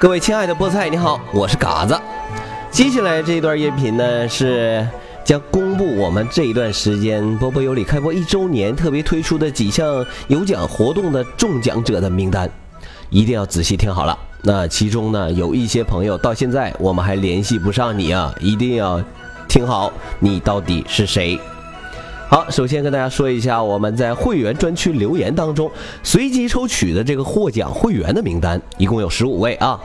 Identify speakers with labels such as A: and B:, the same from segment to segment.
A: 各位亲爱的菠菜，你好，我是嘎子。接下来这一段音频呢，是将公布我们这一段时间波波有理开播一周年特别推出的几项有奖活动的中奖者的名单，一定要仔细听好了。那其中呢，有一些朋友到现在我们还联系不上你啊，一定要听好，你到底是谁？好，首先跟大家说一下，我们在会员专区留言当中随机抽取的这个获奖会员的名单，一共有十五位啊。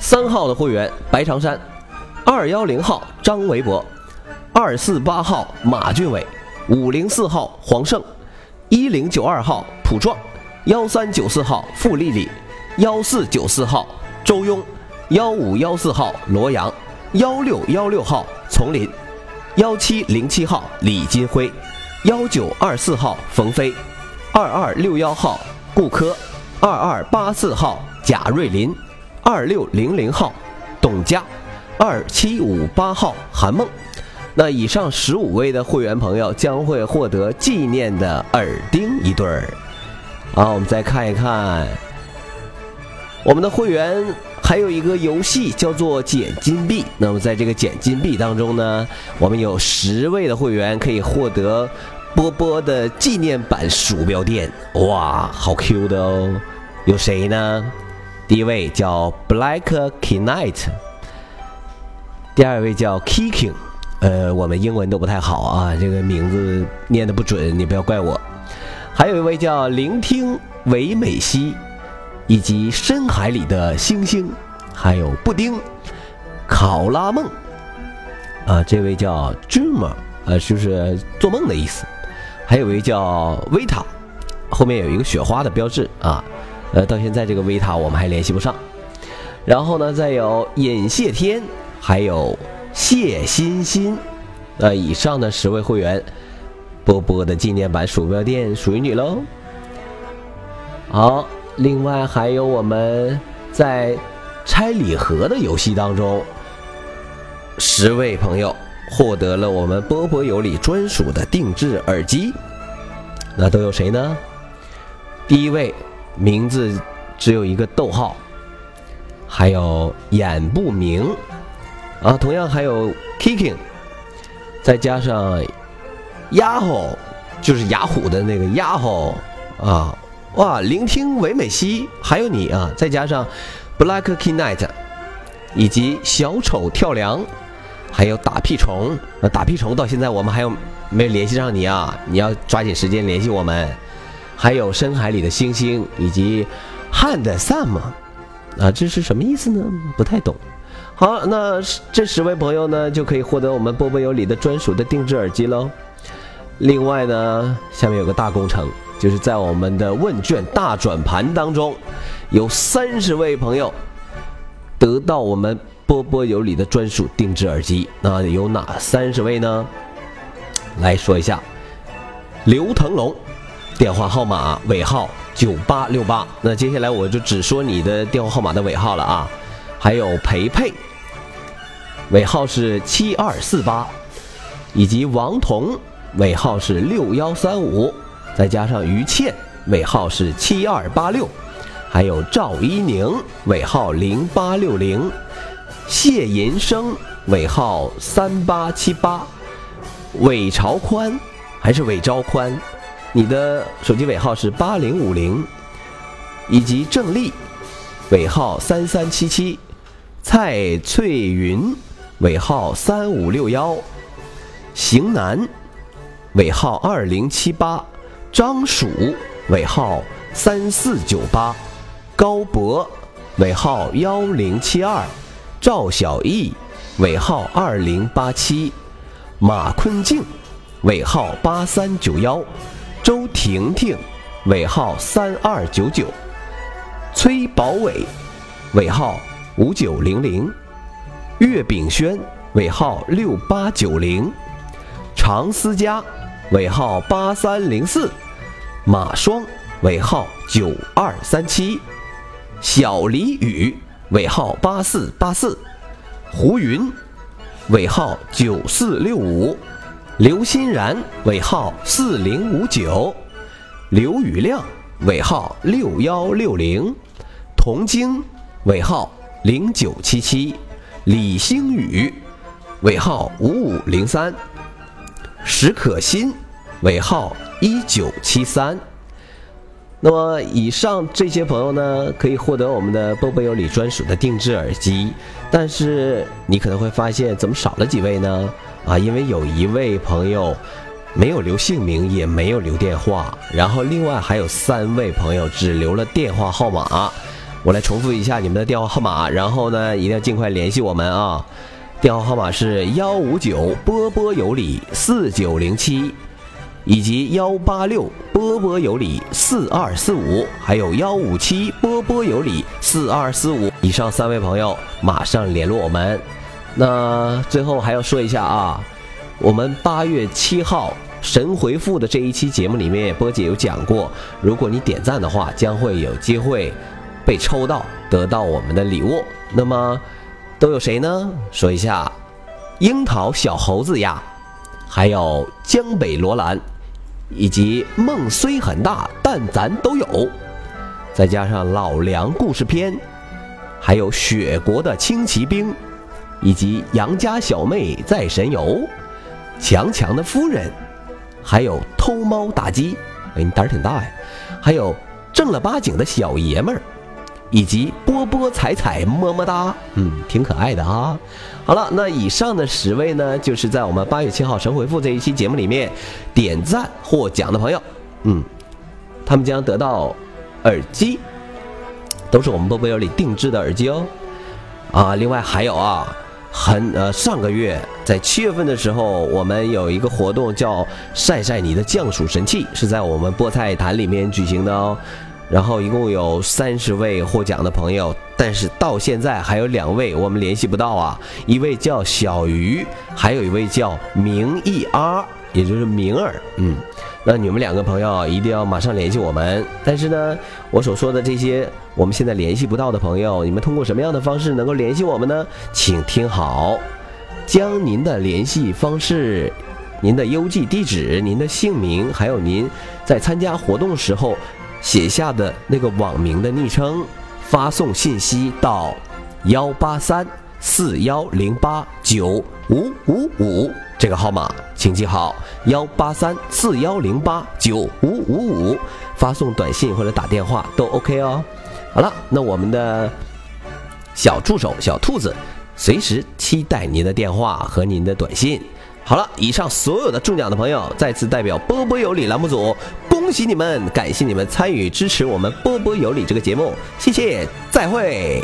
A: 三号的会员白长山，二幺零号张维博，二四八号马俊伟，五零四号黄胜，一零九二号普壮，幺三九四号付丽丽，幺四九四号周庸，幺五幺四号罗阳，幺六幺六号丛林。幺七零七号李金辉，幺九二四号冯飞，二二六幺号顾科，二二八四号贾瑞林，二六零零号董佳，二七五八号韩梦。那以上十五位的会员朋友将会获得纪念的耳钉一对儿。好，我们再看一看我们的会员。还有一个游戏叫做捡金币，那么在这个捡金币当中呢，我们有十位的会员可以获得波波的纪念版鼠标垫，哇，好 Q 的哦！有谁呢？第一位叫 Black Knight，第二位叫 Kicking，呃，我们英文都不太好啊，这个名字念的不准，你不要怪我。还有一位叫聆听唯美西。以及深海里的星星，还有布丁、考拉梦，啊，这位叫 Dreamer，呃，就是做梦的意思。还有位叫维塔，后面有一个雪花的标志啊，呃，到现在这个维塔我们还联系不上。然后呢，再有尹谢天，还有谢欣欣，呃，以上的十位会员，波波的纪念版鼠标垫属于你喽。好。另外还有我们在拆礼盒的游戏当中，十位朋友获得了我们波波有理专属的定制耳机，那都有谁呢？第一位名字只有一个逗号，还有眼不明啊，同样还有 kicking，再加上丫吼，就是雅虎的那个丫吼啊。哇！聆听唯美西，还有你啊，再加上 Black Key Night，以及小丑跳梁，还有打屁虫。那打屁虫到现在我们还有没有联系上你啊？你要抓紧时间联系我们。还有深海里的星星，以及 Hand Sam，啊，这是什么意思呢？不太懂。好，那这十位朋友呢，就可以获得我们波波有理的专属的定制耳机喽。另外呢，下面有个大工程。就是在我们的问卷大转盘当中，有三十位朋友得到我们波波有理的专属定制耳机。那有哪三十位呢？来说一下：刘腾龙，电话号码尾号九八六八。那接下来我就只说你的电话号码的尾号了啊。还有培培，尾号是七二四八，以及王彤，尾号是六幺三五。再加上于倩，尾号是七二八六，还有赵一宁，尾号零八六零，谢银生，尾号三八七八，韦朝宽，还是韦昭宽，你的手机尾号是八零五零，以及郑丽，尾号三三七七，蔡翠云，尾号三五六幺，邢楠，尾号二零七八。张曙尾号三四九八，高博尾号幺零七二，赵小艺尾号二零八七，马坤静尾号八三九幺，周婷婷尾号三二九九，崔宝伟尾号五九零零，岳炳轩尾号六八九零，常思佳。尾号八三零四，马双尾号九二三七，小李宇尾号八四八四，胡云尾号九四六五，刘欣然尾号四零五九，刘宇亮尾号六幺六零，童晶尾号零九七七；李星宇，尾号五五零三；石可欣，尾号一九七三。那么以上这些朋友呢，可以获得我们的波波有理专属的定制耳机。但是你可能会发现，怎么少了几位呢？啊，因为有一位朋友没有留姓名，也没有留电话，然后另外还有三位朋友只留了电话号码。我来重复一下你们的电话号码，然后呢，一定要尽快联系我们啊！电话号码是幺五九波波有理四九零七。以及幺八六波波有理四二四五，还有幺五七波波有理四二四五，以上三位朋友马上联络我们。那最后还要说一下啊，我们八月七号神回复的这一期节目里面，波姐有讲过，如果你点赞的话，将会有机会被抽到，得到我们的礼物。那么都有谁呢？说一下，樱桃小猴子呀，还有江北罗兰。以及梦虽很大，但咱都有，再加上老梁故事片，还有雪国的轻骑兵，以及杨家小妹在神游，强强的夫人，还有偷猫打鸡，哎，你胆儿挺大呀，还有正儿八经的小爷们儿。以及波波彩彩么么哒，嗯，挺可爱的啊。好了，那以上的十位呢，就是在我们八月七号神回复这一期节目里面点赞获奖的朋友，嗯，他们将得到耳机，都是我们波波有里定制的耳机哦。啊，另外还有啊，很呃，上个月在七月份的时候，我们有一个活动叫晒晒你的降暑神器，是在我们菠菜坛里面举行的哦。然后一共有三十位获奖的朋友，但是到现在还有两位我们联系不到啊，一位叫小鱼，还有一位叫明义 R，也就是明儿，嗯，那你们两个朋友一定要马上联系我们。但是呢，我所说的这些我们现在联系不到的朋友，你们通过什么样的方式能够联系我们呢？请听好，将您的联系方式、您的邮寄地址、您的姓名，还有您在参加活动时候。写下的那个网名的昵称，发送信息到幺八三四幺零八九五五五这个号码，请记好幺八三四幺零八九五五五，发送短信或者打电话都 OK 哦。好了，那我们的小助手小兔子随时期待您的电话和您的短信。好了，以上所有的中奖的朋友，再次代表波波有理栏目组。恭喜你们！感谢你们参与支持我们波波有理这个节目，谢谢，再会。